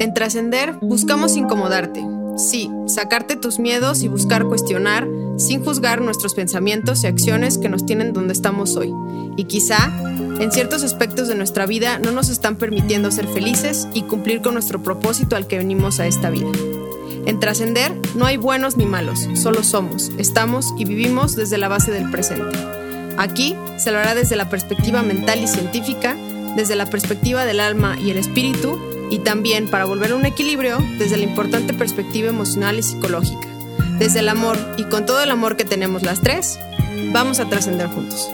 En Trascender buscamos incomodarte. Sí, sacarte tus miedos y buscar cuestionar sin juzgar nuestros pensamientos y acciones que nos tienen donde estamos hoy. Y quizá, en ciertos aspectos de nuestra vida no nos están permitiendo ser felices y cumplir con nuestro propósito al que venimos a esta vida. En Trascender no hay buenos ni malos, solo somos, estamos y vivimos desde la base del presente. Aquí se lo hará desde la perspectiva mental y científica, desde la perspectiva del alma y el espíritu, y también para volver a un equilibrio desde la importante perspectiva emocional y psicológica. Desde el amor y con todo el amor que tenemos las tres, vamos a trascender juntos.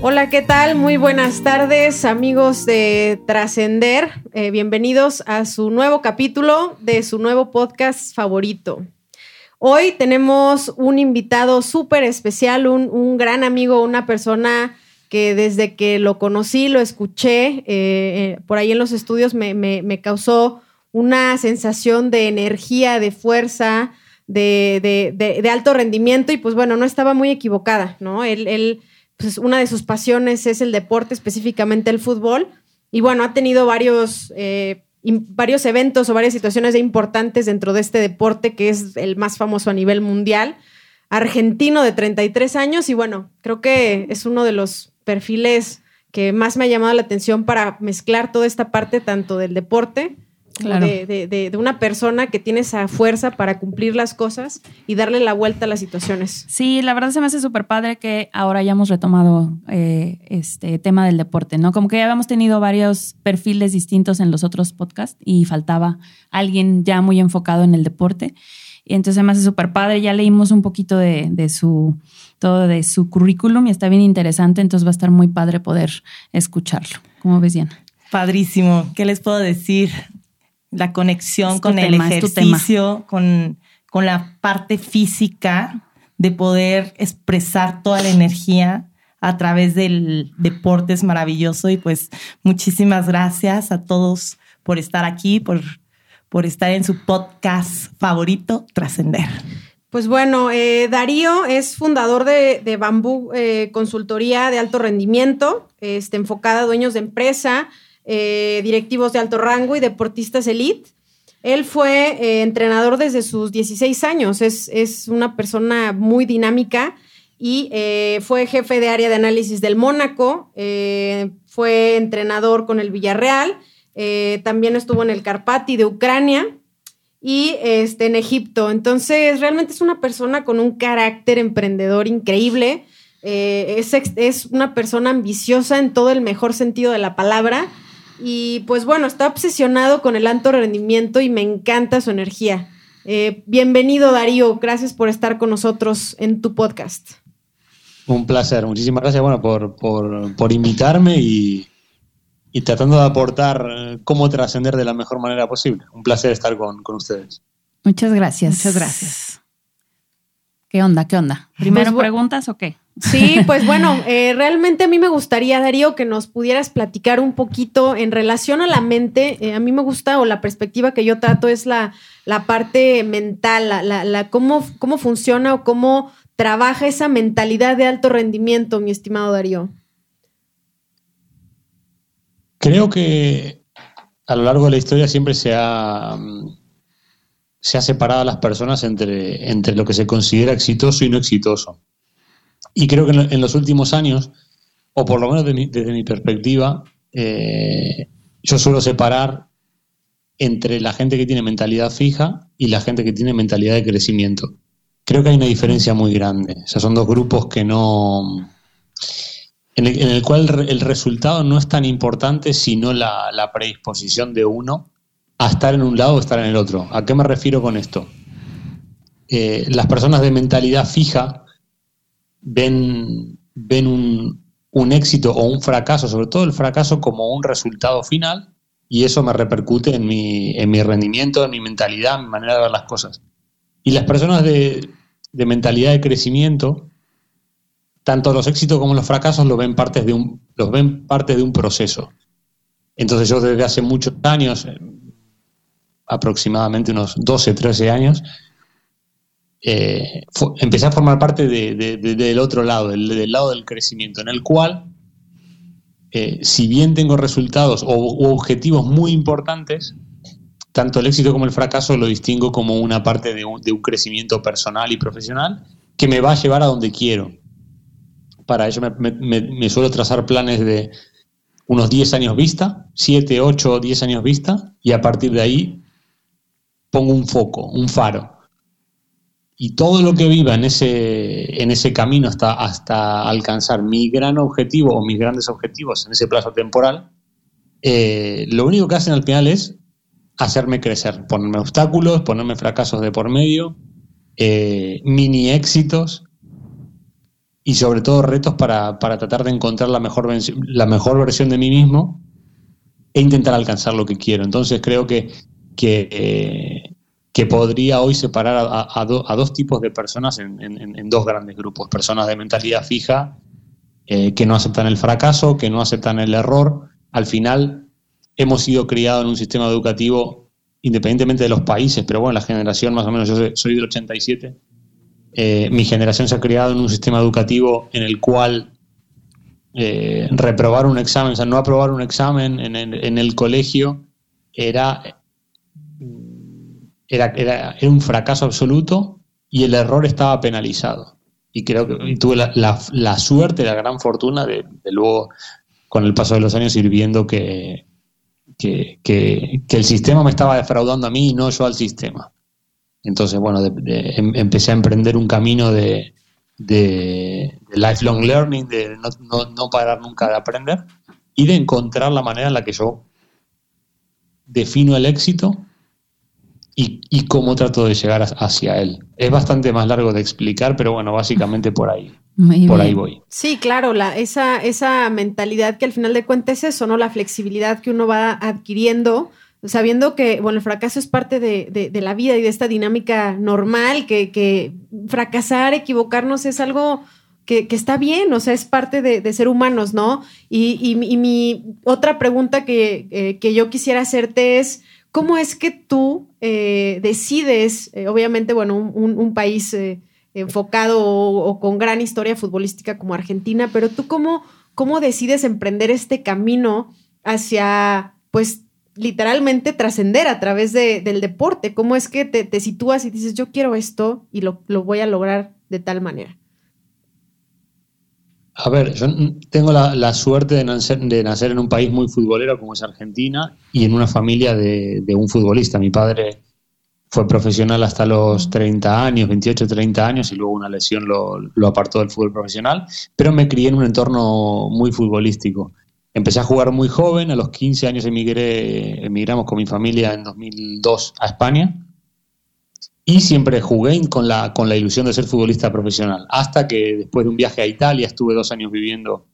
Hola, ¿qué tal? Muy buenas tardes, amigos de Trascender. Eh, bienvenidos a su nuevo capítulo de su nuevo podcast favorito. Hoy tenemos un invitado súper especial, un gran amigo, una persona que desde que lo conocí, lo escuché, eh, eh, por ahí en los estudios me, causó una sensación de energía, de fuerza, de, alto rendimiento. Y pues bueno, no estaba muy equivocada, ¿no? Él, pues una de sus pasiones es el deporte, específicamente el fútbol, y bueno, ha tenido varios, eh, varios eventos o varias situaciones importantes dentro de este deporte que es el más famoso a nivel mundial. Argentino de 33 años. Y bueno, creo que es uno de los perfiles que más me ha llamado la atención para mezclar toda esta parte tanto del deporte de, una persona que tiene esa fuerza para cumplir las cosas y darle la vuelta a las situaciones. Sí, la verdad se me hace súper padre que ahora hayamos retomado eh, este tema del deporte, ¿no? Como que ya habíamos tenido varios perfiles distintos en los otros podcasts y faltaba alguien ya muy enfocado en el deporte. Y entonces me hace súper padre. Ya leímos un poquito de, de, su todo de su currículum y está bien interesante. Entonces va a estar muy padre poder escucharlo. ¿Cómo ves, Diana? Padrísimo. ¿Qué les puedo decir? La conexión con el ejercicio, con, con la parte física de poder expresar toda la energía a través del deporte es maravilloso y pues muchísimas gracias a todos por estar aquí, por por estar en su podcast favorito, Trascender. Pues bueno, eh, Darío es fundador de, Bambú eh, Consultoría de Alto Rendimiento, este, enfocada a dueños de empresa, eh, directivos de alto rango y deportistas elite. Él fue entrenador desde sus 16 años, es, es una persona muy dinámica y fue jefe de área de análisis del Mónaco, fue entrenador con el Villarreal eh, también estuvo en el Carpati de Ucrania y este, en Egipto. Entonces, realmente es una persona con un carácter emprendedor increíble. Eh, es, es, una persona ambiciosa en todo el mejor sentido de la palabra. Y pues bueno, está obsesionado con el alto rendimiento y me encanta su energía. Eh, bienvenido Darío, gracias por estar con nosotros en tu podcast. Un placer, muchísimas gracias bueno, por, por, por invitarme y, y tratando de aportar eh, cómo trascender de la mejor manera posible. Un placer estar con, ustedes. Muchas gracias. Muchas gracias. ¿Qué onda? ¿Qué onda? ¿Primero pues, preguntas o qué? Sí, pues bueno, eh, realmente a mí me gustaría, Darío, que nos pudieras platicar un poquito en relación a la mente. Eh, a mí me gusta, o la perspectiva que yo trato es la, la parte mental, la, la, cómo, cómo funciona o cómo trabaja esa mentalidad de alto rendimiento, mi estimado Darío. Creo que a lo largo de la historia siempre se ha, mm, se ha separado a las personas entre, entre lo que se considera exitoso y no exitoso. Y creo que en, los últimos años, o por lo menos desde mi perspectiva, eh, yo suelo separar entre la gente que tiene mentalidad fija y la gente que tiene mentalidad de crecimiento. Creo que hay una diferencia muy grande. O sea, son dos grupos que no en el, cual el resultado no es tan importante sino la, predisposición de uno a estar en un lado o estar en el otro. ¿A qué me refiero con esto? Eh, las personas de mentalidad fija ven, un, éxito o un fracaso, sobre todo el fracaso como un resultado final, y eso me repercute en mi, en mi rendimiento, en mi mentalidad, en mi manera de ver las cosas. Y las personas de mentalidad de crecimiento tanto los éxitos como los fracasos los ven, partes de un, los ven parte de un proceso. Entonces yo desde hace muchos años, eh, aproximadamente unos 12, 13 años, eh, empecé a formar parte del otro lado, del, lado del crecimiento, en el cual eh, si bien tengo resultados o objetivos muy importantes, tanto el éxito como el fracaso lo distingo como una parte de un, crecimiento personal y profesional que me va a llevar a donde quiero. Para ello me, suelo trazar planes de unos 10 años vista, 7, 8, 10 años vista, y a partir de ahí pongo un foco, un faro. Y todo lo que viva en ese, en ese camino hasta, hasta alcanzar mi gran objetivo o mis grandes objetivos en ese plazo temporal, eh, lo único que hacen al final es hacerme crecer, ponerme obstáculos, ponerme fracasos de por medio, eh, mini éxitos y sobre todo retos para, tratar de encontrar la mejor, la mejor versión de mí mismo e intentar alcanzar lo que quiero. Entonces creo que, que, eh, podría hoy separar a, dos tipos de personas en, dos grandes grupos. Personas de mentalidad fija eh, que no aceptan el fracaso, que no aceptan el error. Al final hemos sido criados en un sistema educativo, independientemente de los países, pero bueno, la generación más o menos, yo soy, del 87, eh, mi generación se ha criado en un sistema educativo en el cual eh, reprobar un examen, o sea, no aprobar un examen en el, colegio era, era, era, un fracaso absoluto y el error estaba penalizado. Y creo que tuve la, la, suerte, la gran fortuna de, luego, con el paso de los años, ir viendo que, que, el sistema me estaba defraudando a mí y no yo al sistema. Entonces, bueno, em, empecé a emprender un camino de, lifelong learning, de no, parar nunca de aprender y de encontrar la manera en la que yo defino el éxito y, y cómo trato de llegar hacia él. Es bastante más largo de explicar, pero bueno, básicamente por ahí. Por ahí voy. Sí, claro, la, esa, esa mentalidad que al final de cuentas es eso, ¿no? La flexibilidad que uno va adquiriendo, sabiendo que, bueno, el fracaso es parte de, la vida y de esta dinámica normal, que, fracasar, equivocarnos es algo que, está bien, o sea, es parte de, ser humanos, ¿no? Y, mi otra pregunta eh, que, yo quisiera hacerte es, ¿cómo es que tú eh, decides, eh, obviamente, bueno, un, país enfocado o, con gran historia futbolística como Argentina, pero tú cómo, cómo decides emprender este camino hacia, pues, literalmente trascender a través del deporte? ¿Cómo es que te, sitúas y dices, yo quiero esto y lo, voy a lograr de tal manera? A ver, yo tengo la, suerte de nacer, de nacer, en un país muy futbolero como es Argentina y en una familia de, de un futbolista. Mi padre fue profesional hasta los 30 años, 28, 30 años, y luego una lesión lo, apartó del fútbol profesional, pero me crié en un entorno muy futbolístico. Empecé a jugar muy joven, a los 15 años emigré, emigramos con mi familia en 2002 a España, y siempre jugué con la, con la ilusión de ser futbolista profesional, hasta que después de un viaje a Italia, estuve dos años viviendo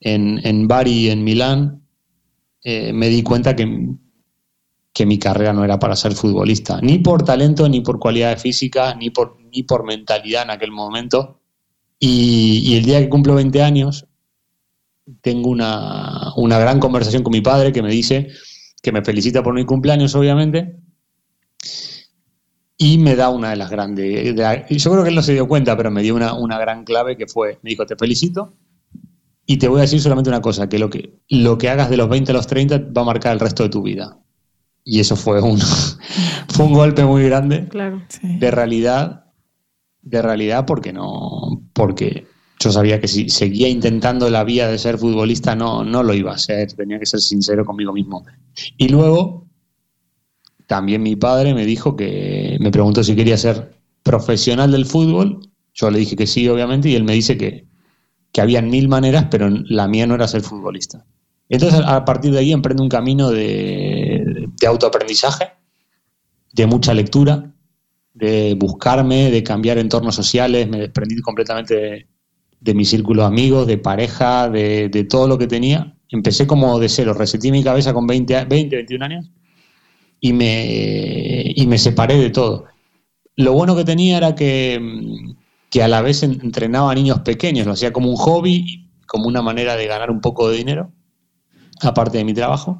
en, en Bari, en Milán, eh, me di cuenta que que mi carrera no era para ser futbolista, ni por talento, ni por cualidades físicas, ni por, ni por mentalidad en aquel momento. Y, el día que cumplo 20 años, tengo una, gran conversación con mi padre que me dice, que me felicita por mi cumpleaños, obviamente, y me da una de las grandes. yo creo que él no se dio cuenta, pero me dio una, una gran clave que fue: me dijo, te felicito, y te voy a decir solamente una cosa: que lo que, lo que hagas de los 20 a los 30 va a marcar el resto de tu vida y eso fue un, fue un golpe muy grande de realidad, de realidad porque no, porque yo sabía que si seguía intentando la vía de ser futbolista no, no lo iba a ser, tenía que ser sincero conmigo mismo. Y luego también mi padre me dijo que me preguntó si quería ser profesional del fútbol, yo le dije que sí, obviamente, y él me dice que, que había mil maneras, pero la mía no era ser futbolista. Entonces, a partir de ahí emprendo un camino de, autoaprendizaje, de mucha lectura, de buscarme, de cambiar entornos sociales, me desprendí completamente de, mi círculo de amigos, de pareja, de, todo lo que tenía. Empecé como de cero, reseté mi cabeza con 20, 20 21 años y me, y me separé de todo. Lo bueno que tenía era que, que a la vez entrenaba a niños pequeños, lo hacía como un hobby, como una manera de ganar un poco de dinero aparte de mi trabajo.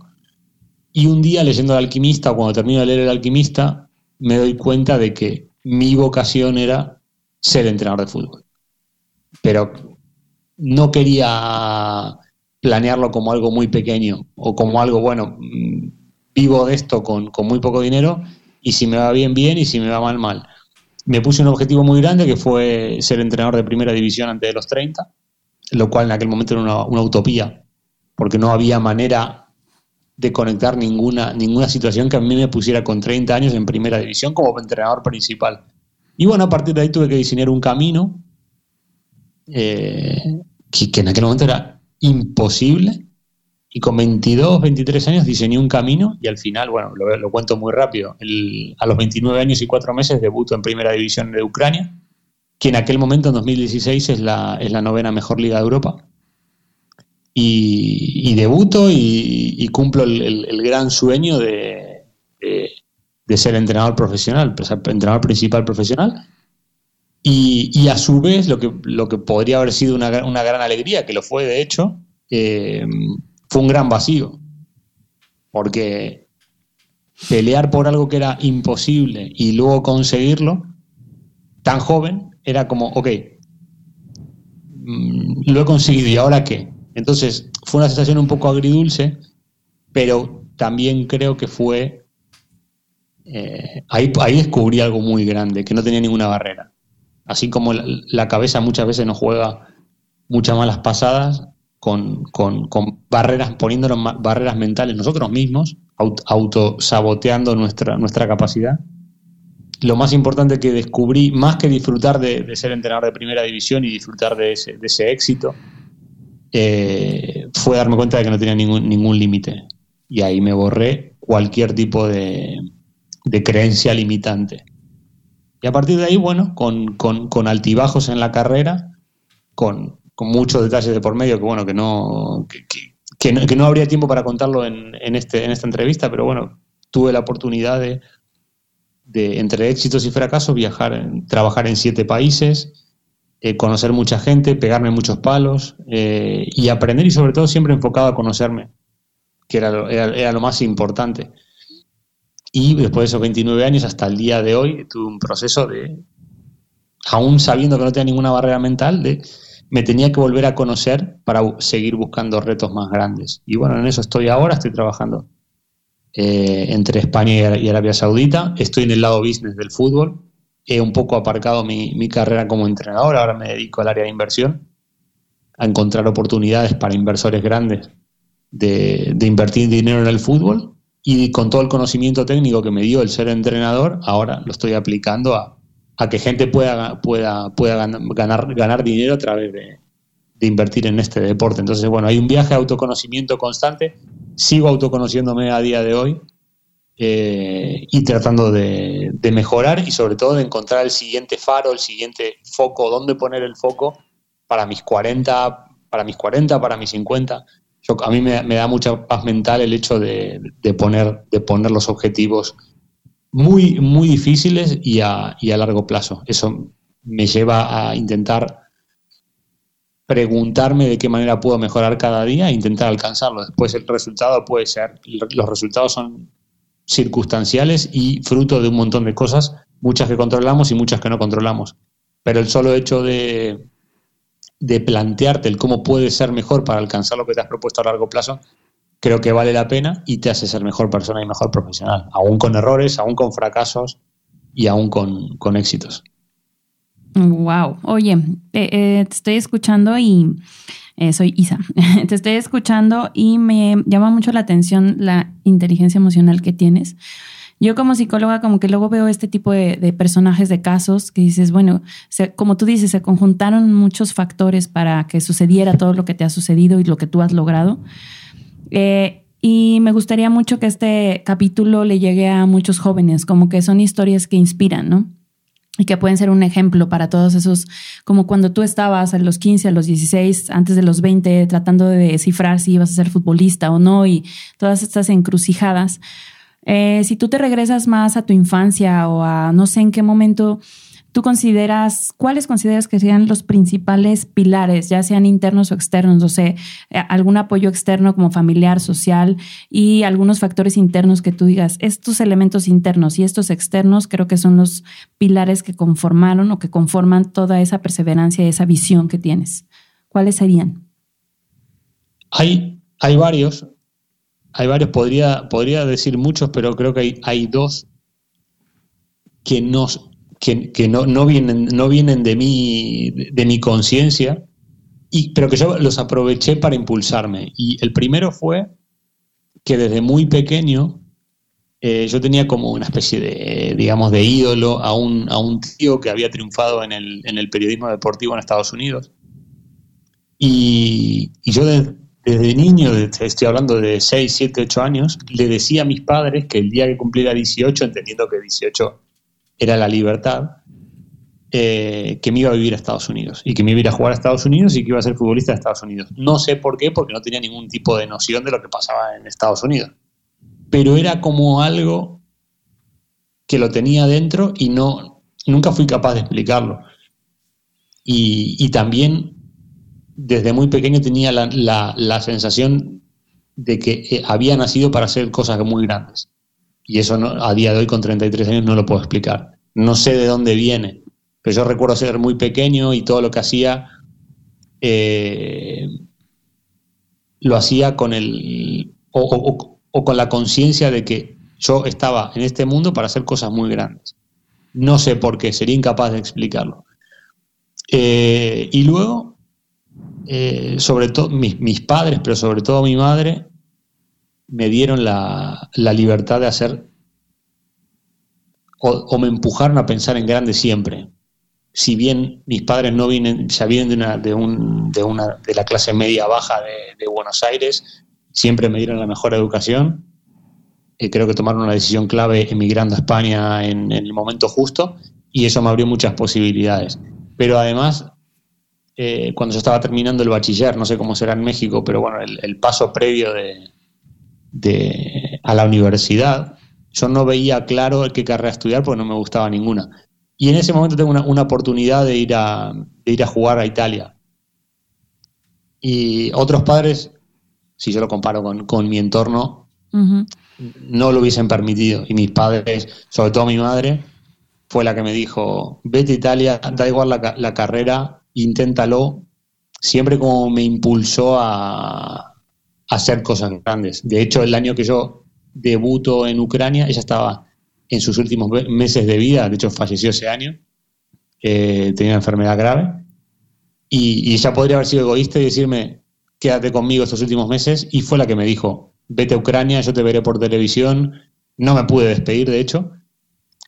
Y un día leyendo El alquimista, cuando termino de leer El alquimista, me doy cuenta de que mi vocación era ser entrenador de fútbol. Pero no quería planearlo como algo muy pequeño o como algo, bueno, mm, vivo de esto con, con muy poco dinero y si me va bien, bien y si me va mal, mal. Me puse un objetivo muy grande que fue ser entrenador de primera división antes de los 30, lo cual en aquel momento era una, una utopía, porque no había manera de conectar ninguna, ninguna situación que a mí me pusiera con 30 años en primera división como entrenador principal. Y bueno, a partir de ahí tuve que diseñar un camino eh, que, en aquel momento era imposible. Y con 22, 23 años diseñé un camino y al final, bueno, lo, cuento muy rápido. a los 29 años y 4 meses debuto en Primera División de Ucrania, que en aquel momento, en 2016, es la, es la novena mejor liga de Europa. Y, debuto y, cumplo el, gran sueño de, de, ser entrenador profesional, entrenador principal profesional. Y, a su vez, lo que, lo que podría haber sido una, gran alegría, que lo fue de hecho, eh, fue un gran vacío. Porque pelear por algo que era imposible y luego conseguirlo, tan joven, era como, ok, mm, lo he conseguido y ahora qué. Entonces, fue una sensación un poco agridulce, pero también creo que fue... Eh, ahí, ahí descubrí algo muy grande, que no tenía ninguna barrera así como la, cabeza muchas veces nos juega muchas malas pasadas con, barreras, poniéndonos barreras mentales nosotros mismos, autosaboteando nuestra, nuestra capacidad. Lo más importante que descubrí, más que disfrutar de, ser entrenador de primera división y disfrutar de ese, éxito, eh, fue darme cuenta de que no tenía ningún, ningún límite. Y ahí me borré cualquier tipo de creencia limitante. Y a partir de ahí, bueno, con, altibajos en la carrera, con, muchos detalles de por medio que, bueno, que no, que, no, habría tiempo para contarlo en, este, en esta entrevista, pero bueno, tuve la oportunidad de, entre éxitos y fracasos, viajar, trabajar en siete países, eh, conocer mucha gente, pegarme muchos palos eh, y aprender y sobre todo siempre enfocado a conocerme, que era era lo más importante. Y después de esos 29 años hasta el día de hoy tuve un proceso de, aún sabiendo que no tenía ninguna barrera mental, de me tenía que volver a conocer para seguir buscando retos más grandes. Y bueno, en eso estoy ahora, estoy trabajando eh, entre España y Arabia Saudita, estoy en el lado business del fútbol, he un poco aparcado mi, mi carrera como entrenador, ahora me dedico al área de inversión, a encontrar oportunidades para inversores grandes de, de invertir dinero en el fútbol y con todo el conocimiento técnico que me dio el ser entrenador, ahora lo estoy aplicando a, que gente pueda, pueda, pueda ganar, ganar dinero a través de, invertir en este deporte. Entonces, bueno, hay un viaje de autoconocimiento constante, sigo autoconociéndome a día de hoy eh, y tratando de, de, mejorar y sobre todo de encontrar el siguiente faro, el siguiente foco, dónde poner el foco para mis 40, para mis 40, para mis 50 a mí me, da mucha paz mental el hecho de, poner, los objetivos muy, muy difíciles y a, largo plazo. Eso me lleva a intentar preguntarme de qué manera puedo mejorar cada día e intentar alcanzarlo. Después el resultado puede ser, los resultados son circunstanciales y fruto de un montón de cosas, muchas que controlamos y muchas que no controlamos. Pero el solo hecho de, de plantearte el cómo puedes ser mejor para alcanzar lo que te has propuesto a largo plazo, creo que vale la pena y te hace ser mejor persona y mejor profesional, aún con errores, aún con fracasos y aún con, éxitos. Wow, oye, eh, eh, te estoy escuchando y eh, soy Isa, te estoy escuchando y me llama mucho la atención la inteligencia emocional que tienes yo como psicóloga como que luego veo este tipo de, personajes de casos que dices, bueno, como tú dices, se conjuntaron muchos factores para que sucediera todo lo que te ha sucedido y lo que tú has logrado. Eh, y me gustaría mucho que este capítulo le llegue a muchos jóvenes, como que son historias que inspiran, ¿no? y que pueden ser un ejemplo para todos esos, como cuando tú estabas a los 15, a los 16, antes de los 20, tratando de descifrar si ibas a ser futbolista o no y todas estas encrucijadas. Eh, si tú te regresas más a tu infancia o a no sé en qué momento tú consideras, ¿cuáles consideras que sean los principales pilares, ya sean internos o externos? O sea, eh, algún apoyo externo como familiar, social y algunos factores internos que tú digas, estos elementos internos y estos externos creo que son los pilares que conformaron o que conforman toda esa perseverancia y esa visión que tienes. ¿Cuáles serían? Hay, hay varios, hay varios, podría, podría decir muchos, pero creo que hay, dos que, nos, que, no, no, vienen, no vienen de mi, de, mi conciencia, pero que yo los aproveché para impulsarme. Y el primero fue que desde muy pequeño eh, yo tenía como una especie de, digamos, de ídolo a un, a un tío que había triunfado en el, en el periodismo deportivo en Estados Unidos. Y, y yo desde niño, estoy hablando de 6, 7, 8 años, le decía a mis padres que el día que cumpliera 18, entendiendo que 18 era la libertad, eh, que me iba a vivir a Estados Unidos y que me iba a jugar a Estados Unidos y que iba a ser futbolista de Estados Unidos. No sé por qué, porque no tenía ningún tipo de noción de lo que pasaba en Estados Unidos. Pero era como algo que lo tenía dentro y no, nunca fui capaz de explicarlo. Y, también desde muy pequeño tenía la, sensación de que eh, había nacido para hacer cosas muy grandes. Y eso a día de hoy, con 33 años, no lo puedo explicar. No sé de dónde viene, pero yo recuerdo ser muy pequeño y todo lo que hacía eh, lo hacía con el o, con la conciencia de que yo estaba en este mundo para hacer cosas muy grandes. No sé por qué, sería incapaz de explicarlo. Eh, y luego, eh, sobre todo mis, padres, pero sobre todo mi madre, me dieron la, libertad de hacer o, me empujaron a pensar en grande siempre. Si bien mis padres no vienen, ya vienen de una, de, un, de, una, de la clase media baja de, Buenos Aires, siempre me dieron la mejor educación. y creo que tomaron una decisión clave emigrando a España en, el momento justo y eso me abrió muchas posibilidades. Pero además, eh, cuando yo estaba terminando el bachiller, no sé cómo será en México, pero bueno, el paso previo de, de, a la universidad, yo no veía claro qué carrera estudiar porque no me gustaba ninguna. Y en ese momento tengo una, oportunidad de ir, a, ir a jugar a Italia. Y otros padres, si yo lo comparo con, mi entorno, no lo hubiesen permitido. Y mis padres, sobre todo mi madre, fue la que me dijo, vete a Italia, da igual la, la carrera, inténtalo. Siempre como me impulsó a, hacer cosas grandes. De hecho, el año que yo debuto en Ucrania, ella estaba en sus últimos meses de vida, de hecho falleció ese año, eh, tenía una enfermedad grave, y, ella podría haber sido egoísta y decirme, quédate conmigo estos últimos meses, y fue la que me dijo, vete a Ucrania, yo te veré por televisión, no me pude despedir, de hecho,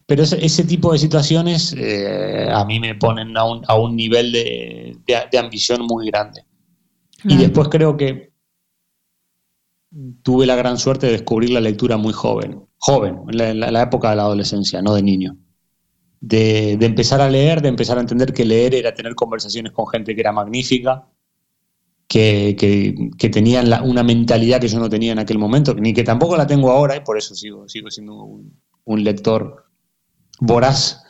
pero ese, tipo de situaciones eh, a mí me ponen a un, a un nivel de, de, ambición muy grande. Y después creo que tuve la gran suerte de descubrir la lectura muy joven, joven, en la, época de la adolescencia, no de niño. De, empezar a leer, de empezar a entender que leer era tener conversaciones con gente que era magnífica, que, que, tenían una mentalidad que yo no tenía en aquel momento, ni que tampoco la tengo ahora, y por eso sigo, sigo siendo un, lector voraz.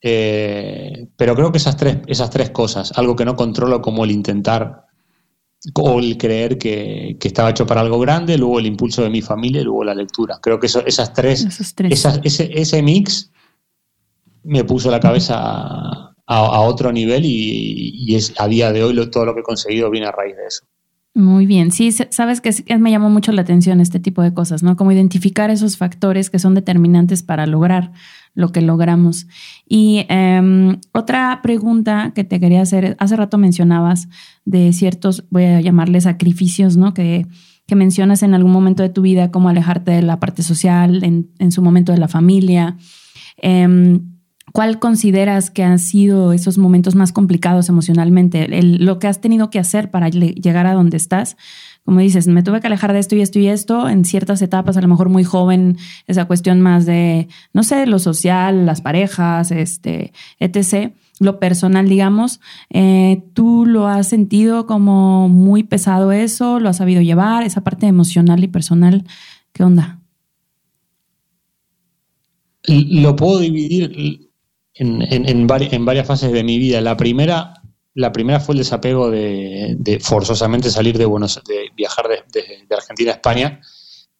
Eh, pero creo que esas tres, esas tres cosas, algo que no controlo como el intentar o el creer que, estaba hecho para algo grande, luego el impulso de mi familia y luego la lectura. Creo que esas tres, ese, ese, mix me puso la cabeza a, otro nivel y, es, a día de hoy todo lo que he conseguido viene a raíz de eso. Muy bien, sí, sabes que me llamó mucho la atención este tipo de cosas, ¿no? Como identificar esos factores que son determinantes para lograr lo que logramos. Y em, otra pregunta que te quería hacer, hace rato mencionabas de ciertos, voy a llamarles sacrificios, ¿no? Que, que mencionas en algún momento de tu vida, como alejarte de la parte social, en, en su momento de la familia. Eh, ¿Cuál consideras que han sido esos momentos más complicados emocionalmente? lo que has tenido que hacer para llegar a donde estás. Como dices, me tuve que alejar de esto y esto y esto en ciertas etapas, a lo mejor muy joven, esa cuestión más de, no sé, lo social, las parejas, este, etc. Lo personal, digamos, eh, ¿tú lo has sentido como muy pesado eso? ¿Lo has sabido llevar? Esa parte emocional y personal, ¿qué onda? Lo puedo dividir en, en, varias fases de mi vida. La primera, la primera fue el desapego de, forzosamente salir de Buenos de viajar de, Argentina a España,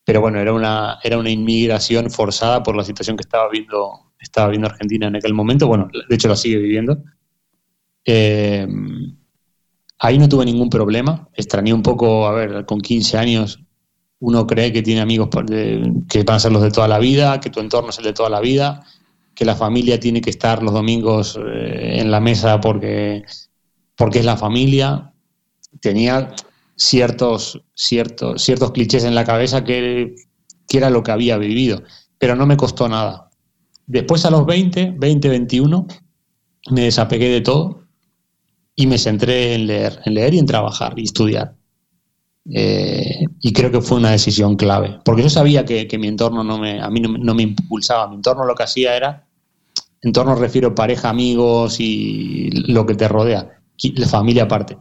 pero bueno, era una, era una inmigración forzada por la situación que estaba viendo, estaba viendo Argentina en aquel momento. Bueno, de hecho la sigue viviendo. Eh, Ahí no tuve ningún problema. Extrañé un poco, a ver, con 15 años uno cree que tiene amigos que van a ser los de toda la vida, que tu entorno es el de toda la vida, que la familia tiene que estar los domingos eh, en la mesa porque, porque es la familia. Tenía ciertos, ciertos, ciertos clichés en la cabeza que, que era lo que había vivido, pero no me costó nada. Después a los 20, 20, 21, me desapegué de todo y me centré en leer, en leer y en trabajar y estudiar. Eh, y creo que fue una decisión clave, porque yo sabía que, mi entorno no me, a mí no, me impulsaba, mi entorno lo que hacía era, entorno refiero pareja, amigos y lo que te rodea, la familia aparte.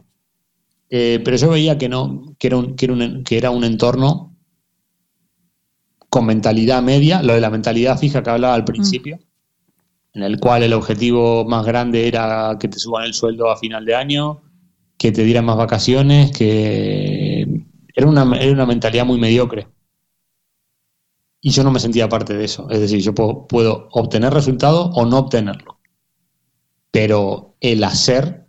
Eh, pero yo veía que no, que era un, que era un, que era un entorno con mentalidad media, lo de la mentalidad fija que hablaba al mm. principio, en el cual el objetivo más grande era que te suban el sueldo a final de año, que te dieran más vacaciones, que era una, una mentalidad muy mediocre. Y yo no me sentía parte de eso. Es decir, yo puedo, obtener resultados o no obtenerlo. Pero el hacer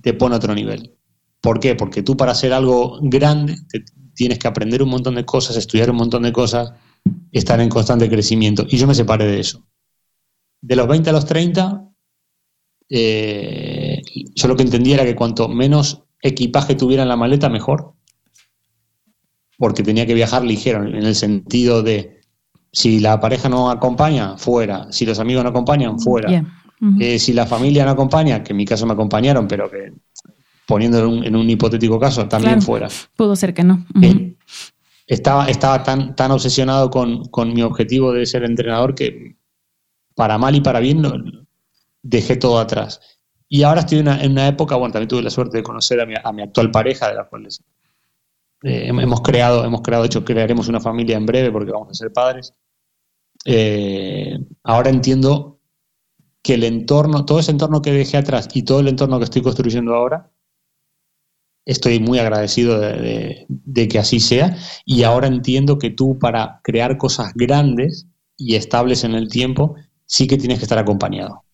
te pone a otro nivel. ¿Por qué? Porque tú para hacer algo grande tienes que aprender un montón de cosas, estudiar un montón de cosas, estar en constante crecimiento. Y yo me separé de eso. De los 20 a los 30, eh, yo lo que entendía era que cuanto menos equipaje tuviera en la maleta, mejor. Porque tenía que viajar ligero, en el sentido de si la pareja no acompaña, fuera. Si los amigos no acompañan, fuera. Eh, si la familia no acompaña, que en mi caso me acompañaron, pero que poniéndolo en un, hipotético caso, también fuera. Pudo ser que no. Eh, estaba estaba tan, tan obsesionado con, con, mi objetivo de ser entrenador que para mal y para bien dejé todo atrás. Y ahora estoy en una, época, bueno, también tuve la suerte de conocer a mi, a mi actual pareja, de la cual eh, hemos creado, hemos creado, de hecho crearemos una familia en breve porque vamos a ser padres. Eh, ahora entiendo que el entorno, todo ese entorno que dejé atrás y todo el entorno que estoy construyendo ahora, estoy muy agradecido de, que así sea y ahora entiendo que tú para crear cosas grandes y estables en el tiempo, sí que tienes que estar acompañado.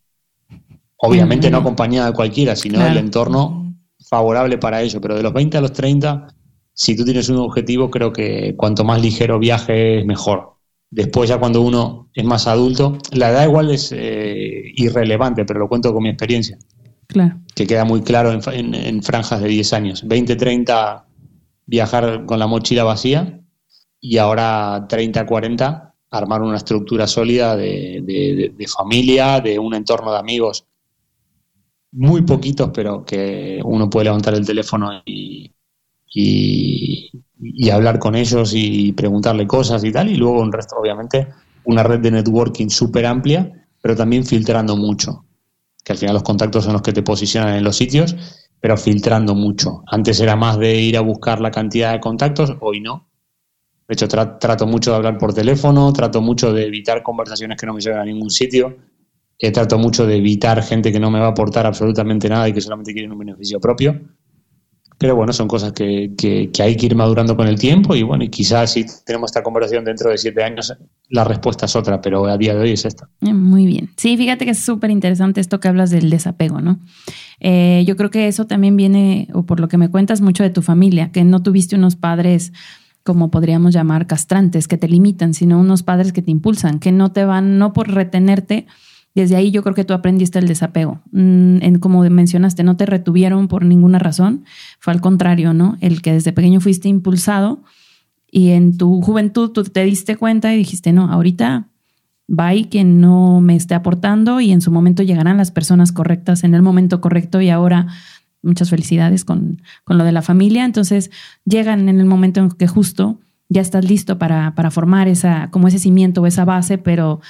Obviamente no acompañado de cualquiera, sino del entorno favorable para ello, pero de los 20 a los 30, si tú tienes un objetivo, creo que cuanto más ligero viaje, mejor. Después ya cuando uno es más adulto, la edad igual es eh, irrelevante, pero lo cuento con mi experiencia. Que queda muy claro en, franjas de 10 años. 20, 30, viajar con la mochila vacía y ahora 30, 40, armar una estructura sólida de, familia, de un entorno de amigos. Muy poquitos, pero que uno puede levantar el teléfono y, y, hablar con ellos y preguntarle cosas y tal. Y luego un resto, obviamente, una red de networking súper amplia, pero también filtrando mucho que al final los contactos son los que te posicionan en los sitios, pero filtrando mucho. Antes era más de ir a buscar la cantidad de contactos, hoy no. De hecho, trato mucho de hablar por teléfono, trato mucho de evitar conversaciones que no me lleven a ningún sitio, eh, trato mucho de evitar gente que no me va a aportar absolutamente nada y que solamente quiere un beneficio propio. Pero bueno, son cosas que, que, hay que ir madurando con el tiempo y bueno, y quizás si tenemos esta conversación dentro de siete años, la respuesta es otra, pero a día de hoy es esta. Eh, muy bien. Sí, fíjate que es súper interesante esto que hablas del desapego, ¿no? Eh, yo creo que eso también viene, o por lo que me cuentas, mucho de tu familia, que no tuviste unos padres como podríamos llamar castrantes, que te limitan, sino unos padres que te impulsan, que no te van, no por retenerte, desde ahí yo creo que tú aprendiste el desapego. Mm, en, como mencionaste, no te retuvieron por ninguna razón, fue al contrario, ¿no? El que desde pequeño fuiste impulsado y en tu juventud tú te diste cuenta y dijiste, no, ahorita y quien no me esté aportando y en su momento llegarán las personas correctas en el momento correcto y ahora muchas felicidades con, con lo de la familia. Entonces llegan en el momento en que justo ya estás listo para, para formar esa, como ese cimiento o esa base, pero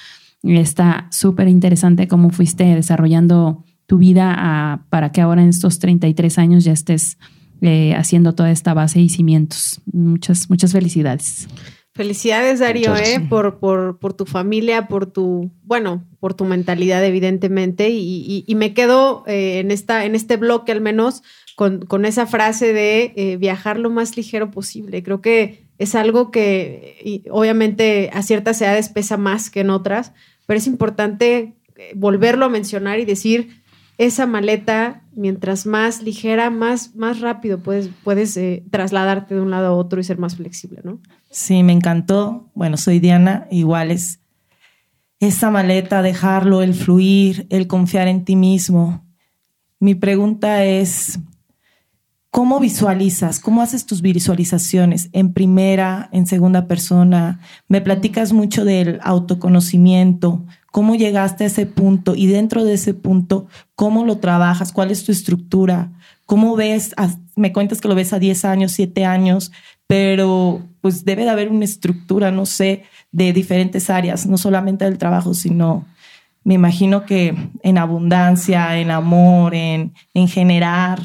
Está súper interesante cómo fuiste desarrollando tu vida para que ahora en estos 33 años ya estés eh, haciendo toda esta base y cimientos. Muchas, muchas felicidades. Felicidades, Darío, eh, por, por, por, tu familia, por tu, bueno, por tu mentalidad, evidentemente. Y, me quedo eh, en, esta, en este bloque al menos con, con esa frase de viajar lo más ligero posible. Creo que es algo que obviamente a ciertas edades pesa más que en otras, pero es importante eh, volverlo a mencionar y decir, esa maleta, mientras más ligera, más, más rápido puedes, puedes eh, trasladarte de un lado a otro y ser más flexible, ¿no? Sí, me encantó. Bueno, soy Diana, igual es esa maleta, dejarlo, el fluir, el confiar en ti mismo. Mi pregunta es, ¿cómo visualizas? ¿Cómo haces tus visualizaciones? ¿En primera, en segunda persona? Me platicas mucho del autoconocimiento, cómo llegaste a ese punto y dentro de ese punto, cómo lo trabajas, cuál es tu estructura, cómo ves, me cuentas que lo ves a 10 años, 7 años, pero pues debe de haber una estructura, no sé, de diferentes áreas, no solamente del trabajo, sino me imagino que en abundancia, en amor, en, en generar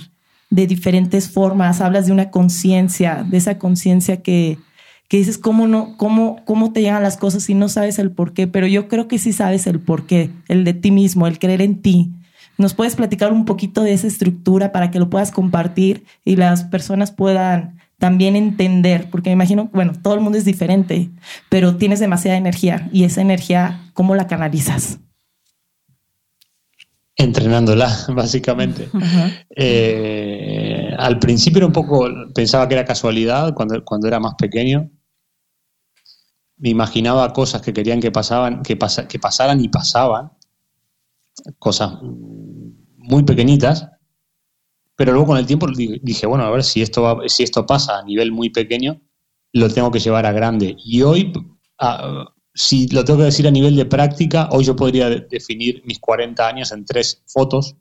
de diferentes formas, hablas de una conciencia, de esa conciencia que, que dices cómo no, cómo, cómo te llegan las cosas y no sabes el por qué, pero yo creo que sí sabes el por qué, el de ti mismo, el creer en ti. ¿Nos puedes platicar un poquito de esa estructura para que lo puedas compartir y las personas puedan también entender? Porque me imagino, bueno, todo el mundo es diferente, pero tienes demasiada energía y esa energía, ¿cómo la canalizas? Entrenándola, básicamente. Eh, al principio era un poco, pensaba que era casualidad cuando, cuando era más pequeño, me imaginaba cosas que querían que pasaban, que, que pasaran y pasaban, cosas muy pequeñitas, pero luego con el tiempo dije, bueno, a ver si esto, si esto pasa a nivel muy pequeño, lo tengo que llevar a grande. Y hoy, si lo tengo que decir a nivel de práctica, hoy yo podría definir mis 40 años en tres fotos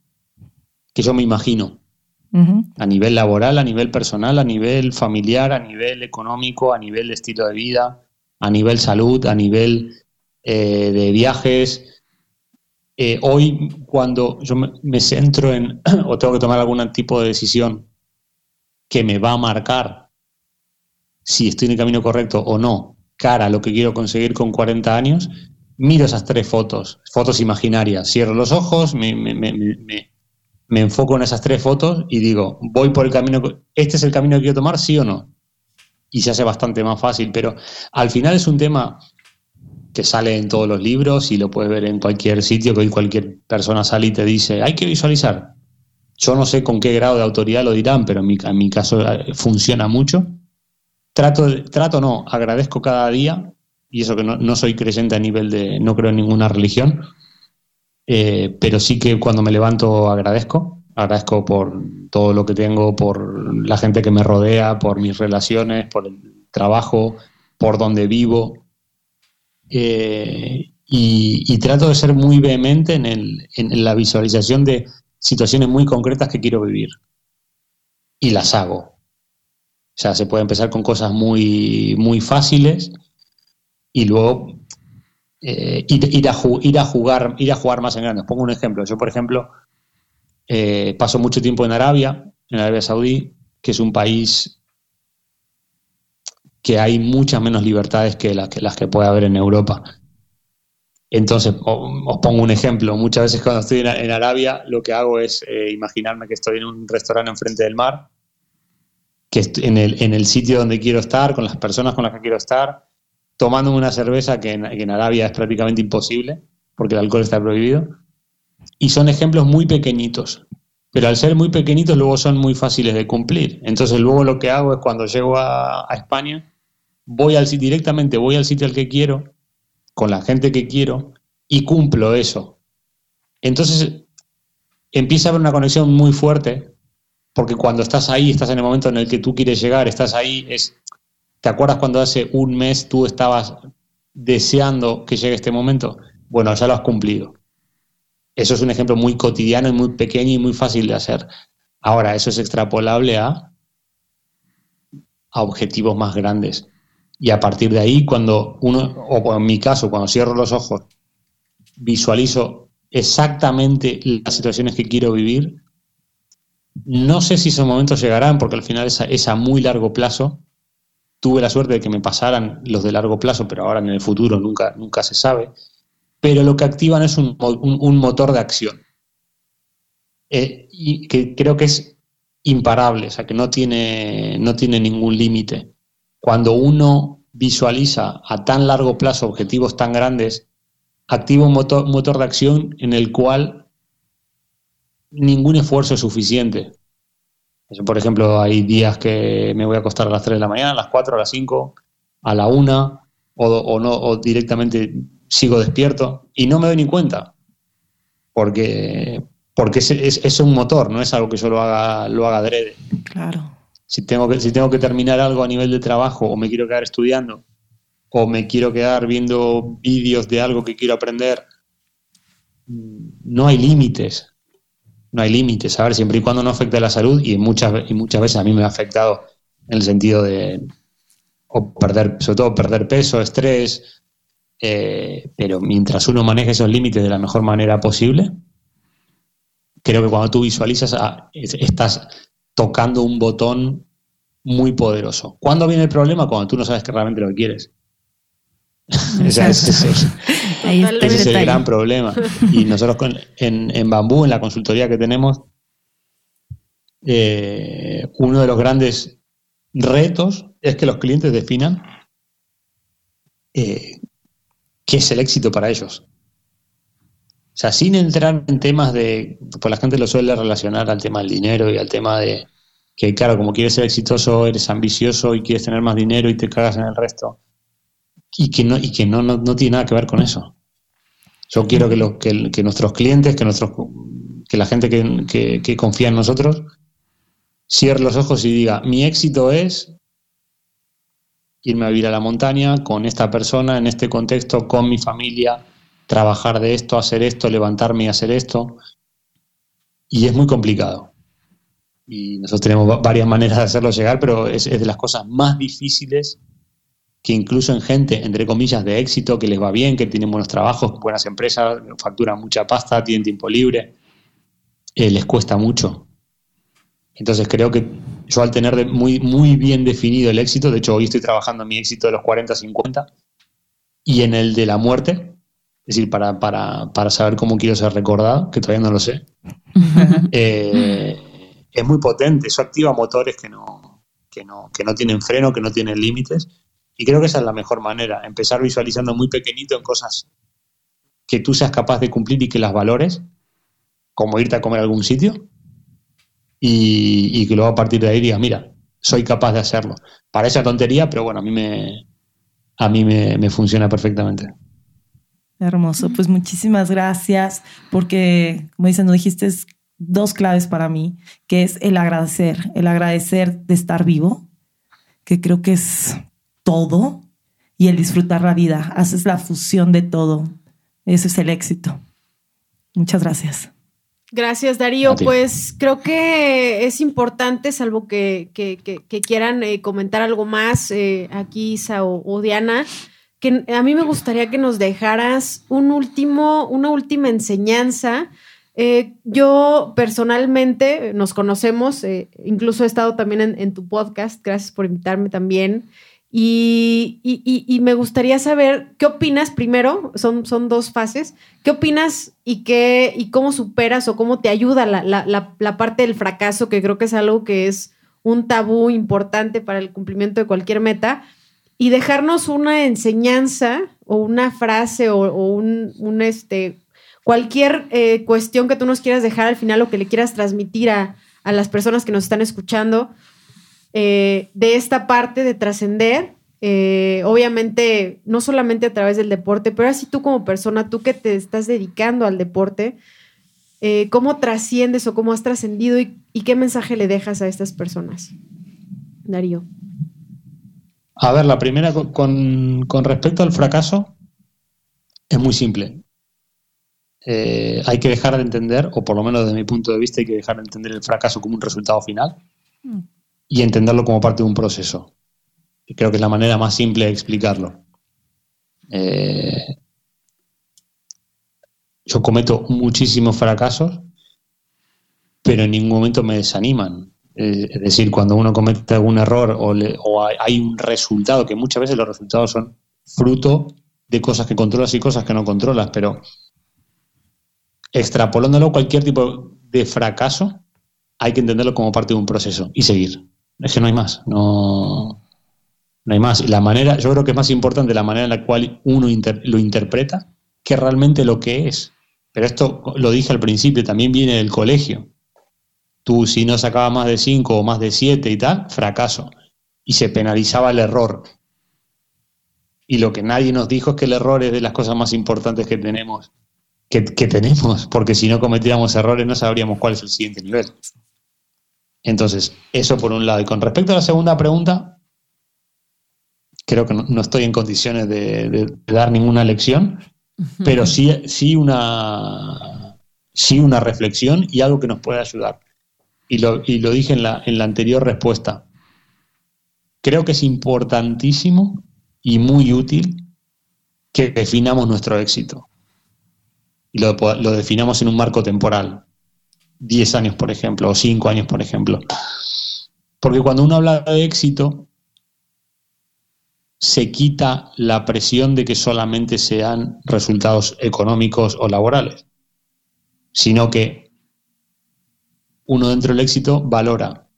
que yo me imagino. A nivel laboral, a nivel personal, a nivel familiar, a nivel económico, a nivel de estilo de vida, a nivel salud, a nivel eh, de viajes. Eh, hoy, cuando yo me, centro en o tengo que tomar algún tipo de decisión que me va a marcar si estoy en el camino correcto o no, cara lo que quiero conseguir con 40 años, miro esas tres fotos, fotos imaginarias, cierro los ojos, me, me enfoco en esas tres fotos y digo, voy por el camino, ¿este es el camino que quiero tomar, sí o no? y se hace bastante más fácil, pero al final es un tema que sale en todos los libros y lo puedes ver en cualquier sitio, que hoy cualquier persona sale y te dice, hay que visualizar. Yo no sé con qué grado de autoridad lo dirán, pero en mi, en mi caso eh, funciona mucho. Trato, trato no, agradezco cada día, y eso que no, soy creyente a nivel de, no creo en ninguna religión, eh, pero sí que cuando me levanto agradezco agradezco por todo lo que tengo, por la gente que me rodea, por mis relaciones, por el trabajo, por donde vivo. Eh, y, trato de ser muy vehemente en, en, la visualización de situaciones muy concretas que quiero vivir. Y las hago. O sea, se puede empezar con cosas muy, muy fáciles y luego eh, ir, a, jugar, ir a jugar más en grande. pongo un ejemplo. Yo, por ejemplo, eh, paso mucho tiempo en Arabia, en Arabia Saudí, que es un país que hay muchas menos libertades que las que, las que puede haber en Europa. Entonces, os pongo un ejemplo. Muchas veces cuando estoy en, Arabia, lo que hago es eh, imaginarme que estoy en un restaurante enfrente del mar, que en el, en el sitio donde quiero estar, con las personas con las que quiero estar, tomándome una cerveza que en Arabia es prácticamente imposible, porque el alcohol está prohibido, y son ejemplos muy pequeñitos. Pero al ser muy pequeñitos luego son muy fáciles de cumplir. Entonces luego lo que hago es cuando llego a, España, voy al directamente voy al sitio al que quiero, con la gente que quiero, y cumplo eso. Entonces empieza a haber una conexión muy fuerte, porque cuando estás ahí, estás en el momento en el que tú quieres llegar, estás ahí, es, ¿te acuerdas cuando hace un mes tú estabas deseando que llegue este momento? Bueno, ya lo has cumplido. Eso es un ejemplo muy cotidiano y muy pequeño y muy fácil de hacer. Ahora, eso es extrapolable a, a objetivos más grandes. Y a partir de ahí, cuando uno, o en mi caso, cuando cierro los ojos, visualizo exactamente las situaciones que quiero vivir, no sé si esos momentos llegarán, porque al final es a, muy largo plazo. Tuve la suerte de que me pasaran los de largo plazo, pero ahora en el futuro nunca, nunca se sabe pero lo que activan es un, motor de acción. Eh, y que creo que es imparable, o sea, que no tiene, no tiene ningún límite. Cuando uno visualiza a tan largo plazo objetivos tan grandes, activa un motor, motor de acción en el cual ningún esfuerzo es suficiente. Por ejemplo, hay días que me voy a acostar a las 3 de la mañana, a las 4, a las 5, a la 1, o, no, o directamente sigo despierto y no me doy ni cuenta. Porque, porque es, es, un motor, no es algo que yo lo haga, lo haga adrede. Claro. Si tengo, que, si tengo que terminar algo a nivel de trabajo o me quiero quedar estudiando o me quiero quedar viendo vídeos de algo que quiero aprender, no hay límites. No hay límites, a ver, siempre y cuando no afecte la salud, y muchas, y muchas veces a mí me ha afectado en el sentido de perder, sobre todo perder peso, estrés, eh, pero mientras uno maneje esos límites de la mejor manera posible, creo que cuando tú visualizas, ah, estás tocando un botón muy poderoso. ¿Cuándo viene el problema? Cuando tú no sabes que realmente lo quieres. ese, es el gran problema. Y nosotros en, en, Bambú, en la consultoría que tenemos, eh, uno de los grandes retos es que los clientes definan eh, qué es el éxito para ellos. O sea, sin entrar en temas de, pues la gente lo suele relacionar al tema del dinero y al tema de que, claro, como quieres ser exitoso, eres ambicioso y quieres tener más dinero y te cagas en el resto y que no, y que no, no, tiene nada que ver con eso. Yo quiero que, lo, que, que nuestros clientes, que, nuestros, que la gente que, que, confía en nosotros, cierre los ojos y diga, mi éxito es irme a vivir a la montaña con esta persona, en este contexto, con mi familia, trabajar de esto, hacer esto, levantarme y hacer esto. Y es muy complicado. Y nosotros tenemos varias maneras de hacerlo llegar, pero es, es de las cosas más difíciles que incluso en gente, entre comillas, de éxito, que les va bien, que tienen buenos trabajos, buenas empresas, facturan mucha pasta, tienen tiempo libre, eh, les cuesta mucho. Entonces creo que yo al tener muy, muy bien definido el éxito, de hecho hoy estoy trabajando en mi éxito de los 40-50 y en el de la muerte, es decir, para, para, para, saber cómo quiero ser recordado, que todavía no lo sé, eh, es muy potente, eso activa motores que no, que no, que no tienen freno, que no tienen límites y creo que esa es la mejor manera, empezar visualizando muy pequeñito en cosas que tú seas capaz de cumplir y que las valores, como irte a comer a algún sitio, y, que luego a partir de ahí digas, mira, soy capaz de hacerlo. Parece tontería, pero bueno, a mí me, a mí me, funciona perfectamente. Hermoso, pues muchísimas gracias, porque como dicen, no dijiste dos claves para mí, que es el agradecer, el agradecer de estar vivo, que creo que es todo y el disfrutar la vida. Haces la fusión de todo. Eso es el éxito. Muchas gracias. Gracias, Darío. Pues creo que es importante, salvo que, quieran eh, comentar algo más eh, aquí, Isa o, Diana, que a mí me gustaría que nos dejaras un último, una última enseñanza. Eh, yo personalmente nos conocemos, incluso he estado también en, en, tu podcast, gracias por invitarme también. Y, me gustaría saber qué opinas primero, son, son dos fases, qué opinas y, qué, y cómo superas o cómo te ayuda la, parte del fracaso, que creo que es algo que es un tabú importante para el cumplimiento de cualquier meta, y dejarnos una enseñanza o una frase o, un, este, cualquier eh, cuestión que tú nos quieras dejar al final o que le quieras transmitir a, a las personas que nos están escuchando eh, de esta parte de trascender, eh, obviamente no solamente a través del deporte, pero así tú como persona, tú que te estás dedicando al deporte, eh, ¿cómo trasciendes o cómo has trascendido y, qué mensaje le dejas a estas personas? Darío. A ver, la primera con, respecto al fracaso es muy simple. hay que dejar de entender, o por lo menos desde mi punto de vista, hay que dejar de entender el fracaso como un resultado final. Mm y entenderlo como parte de un proceso. Creo que es la manera más simple de explicarlo. Eh, yo cometo muchísimos fracasos, pero en ningún momento me desaniman. Eh, es decir, cuando uno comete algún error o, o, hay un resultado, que muchas veces los resultados son fruto de cosas que controlas y cosas que no controlas, pero extrapolándolo cualquier tipo de fracaso, hay que entenderlo como parte de un proceso y seguir. Es que no hay más, no, no hay más. La manera, yo creo que es más importante la manera en la cual uno lo interpreta que realmente lo que es. Pero esto lo dije al principio, también viene del colegio. Tú si no sacabas más de 5 o más de 7 y tal, fracaso. Y se penalizaba el error. Y lo que nadie nos dijo es que el error es de las cosas más importantes que tenemos, que, tenemos, porque si no cometiéramos errores no sabríamos cuál es el siguiente nivel. Entonces, eso por un lado. Y con respecto a la segunda pregunta, creo que no, estoy en condiciones de, dar ninguna lección, pero sí, sí, una, sí una reflexión y algo que nos puede ayudar. Y lo, y lo dije en la, en la anterior respuesta. Creo que es importantísimo y muy útil que definamos nuestro éxito. Y lo, lo definamos en un marco temporal. 10 años, por ejemplo, o 5 años, por ejemplo. Porque cuando uno habla de éxito, se quita la presión de que solamente sean resultados económicos o laborales, sino que uno dentro del éxito valora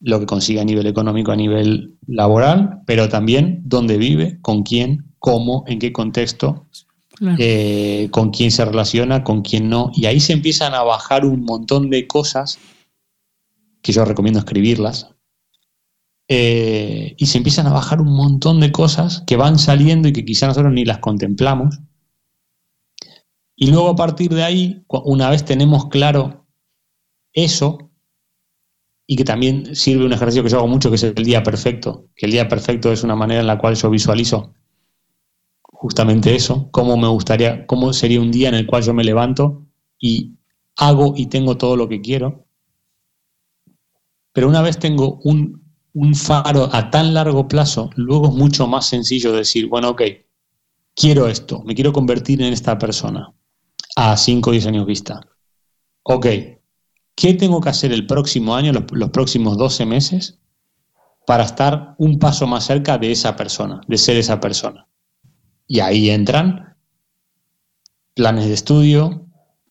lo que consigue a nivel económico, a nivel laboral, pero también dónde vive, con quién, cómo, en qué contexto, eh, con quién se relaciona, con quién no. Y ahí se empiezan a bajar un montón de cosas que yo recomiendo escribirlas, eh, y se empiezan a bajar un montón de cosas que van saliendo y que quizá nosotros ni las contemplamos. Y luego a partir de ahí, una vez tenemos claro eso, y que también sirve un ejercicio que yo hago mucho, que es el día perfecto, que el día perfecto es una manera en la cual yo visualizo justamente eso, cómo me gustaría, cómo sería un día en el cual yo me levanto y hago y tengo todo lo que quiero. Pero una vez tengo un, un faro a tan largo plazo, luego es mucho más sencillo decir, bueno, ok, quiero esto, me quiero convertir en esta persona a 5 o 10 años vista. Ok, ¿qué tengo que hacer el próximo año, los, próximos 12 meses, para estar un paso más cerca de esa persona, de ser esa persona? Y ahí entran planes de estudio,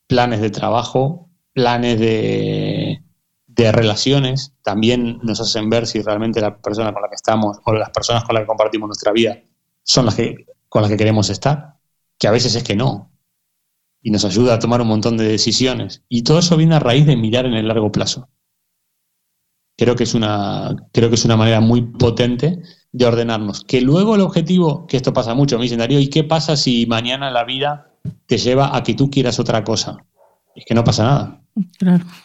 planes de trabajo, planes de de relaciones también nos hacen ver si realmente la persona con la que estamos o las personas con las que compartimos nuestra vida son las que, con las que queremos estar, que a veces es que no. Y nos ayuda a tomar un montón de decisiones. Y todo eso viene a raíz de mirar en el largo plazo. Creo que es una, creo que es una manera muy potente de ordenarnos. Que luego el objetivo, que esto pasa mucho, me dicen Darío, ¿y qué pasa si mañana la vida te lleva a que tú quieras otra cosa? Es que no pasa nada.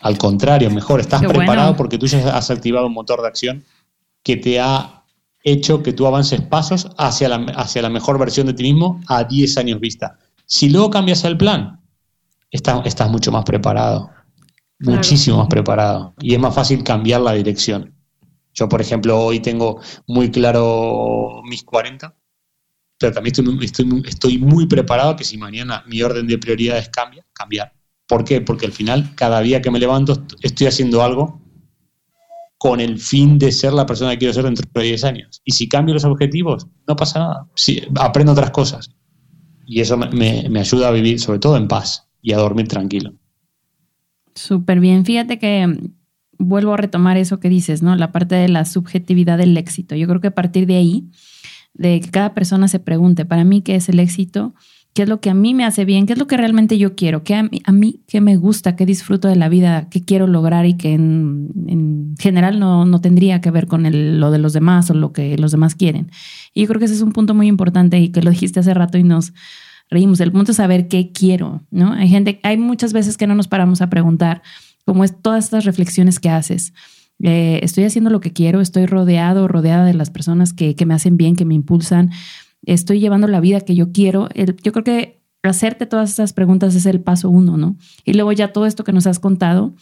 Al contrario, mejor, estás preparado porque tú ya has activado un motor de acción que te ha hecho que tú avances pasos hacia la, hacia la mejor versión de ti mismo a 10 años vista. Si luego cambias el plan, estás, estás mucho más preparado, muchísimo más preparado, y es más fácil cambiar la dirección. Yo, por ejemplo, hoy tengo muy claro mis 40, pero también estoy, muy preparado que si mañana mi orden de prioridades cambia, cambiar ¿Por qué? Porque al final, cada día que me levanto, estoy haciendo algo con el fin de ser la persona que quiero ser dentro de 10 años. Y si cambio los objetivos, no pasa nada. aprendo otras cosas. Y eso me, me ayuda a vivir, sobre todo, en paz y a dormir tranquilo. Súper bien. Fíjate que vuelvo a retomar eso que dices, ¿no? La parte de la subjetividad del éxito. Yo creo que a partir de ahí, de que cada persona se pregunte, para mí, ¿qué es el éxito? qué es lo que a mí me hace bien, qué es lo que realmente yo quiero, qué a mí, qué me gusta, qué disfruto de la vida, qué quiero lograr y que en, general no, no, tendría que ver con lo de los demás o lo que los demás quieren. Y yo creo que ese es un punto muy importante y que lo dijiste hace rato y nos reímos. El punto es saber qué quiero, ¿no? Hay gente, hay muchas veces que no nos paramos a preguntar, cómo es todas estas reflexiones que haces. Eh, estoy haciendo lo que quiero, estoy rodeado, rodeada de las personas que, que me hacen bien, que me impulsan estoy llevando la vida que yo quiero. yo creo que hacerte todas esas preguntas es el paso uno, ¿no? Y luego ya todo esto que nos has contado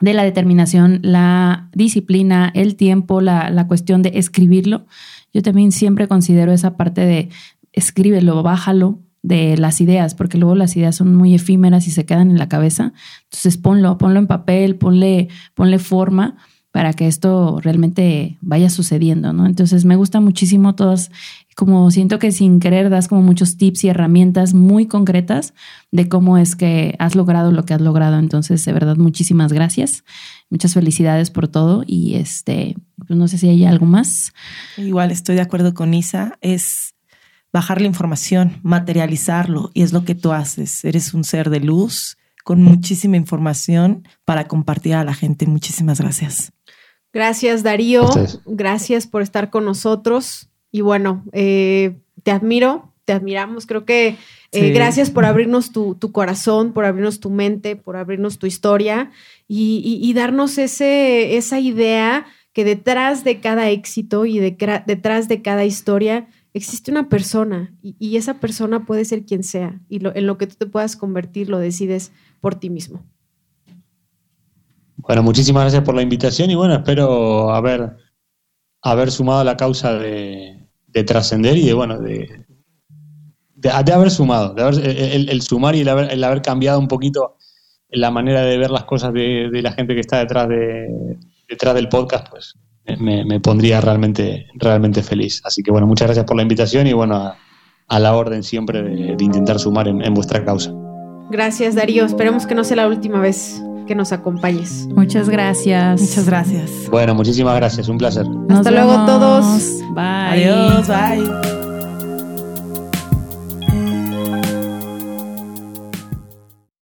de la determinación, la disciplina, el tiempo, la, la cuestión de escribirlo. Yo también siempre considero esa parte de escríbelo, bájalo de las ideas, porque luego las ideas son muy efímeras y se quedan en la cabeza. Entonces ponlo, ponlo en papel, ponle, ponle forma para que esto realmente vaya sucediendo, ¿no? Entonces me gusta muchísimo todas como siento que sin querer das como muchos tips y herramientas muy concretas de cómo es que has logrado lo que has logrado. Entonces, de verdad, muchísimas gracias. Muchas felicidades por todo y este, pues no sé si hay algo más. Igual estoy de acuerdo con Isa. Es bajar la información, materializarlo, y es lo que tú haces. Eres un ser de luz con muchísima información para compartir a la gente. Muchísimas gracias. Gracias, Darío. Gracias por estar con nosotros. Y bueno, eh, te admiro, te admiramos. Creo que eh, gracias por abrirnos tu, corazón, por abrirnos tu mente, por abrirnos tu historia y, darnos ese, esa idea que detrás de cada éxito y detrás de cada historia existe una persona y, esa persona puede ser quien sea y en lo que tú te puedas convertir lo decides por ti mismo. Bueno, muchísimas gracias por la invitación y bueno, espero haber, haber sumado la causa de, trascender y de, bueno, de, de, haber sumado, de haber, el, sumar y el haber, el haber cambiado un poquito la manera de ver las cosas de, la gente que está detrás, de, detrás del podcast, pues me, pondría realmente, realmente feliz. Así que bueno, muchas gracias por la invitación y bueno, a, la orden siempre de, intentar sumar en, vuestra causa. Gracias Darío, esperemos que no sea la última vez que nos acompañes. Muchas gracias. Muchas gracias. Bueno, muchísimas gracias, un placer. Hasta luego todos. Bye. Adiós, bye.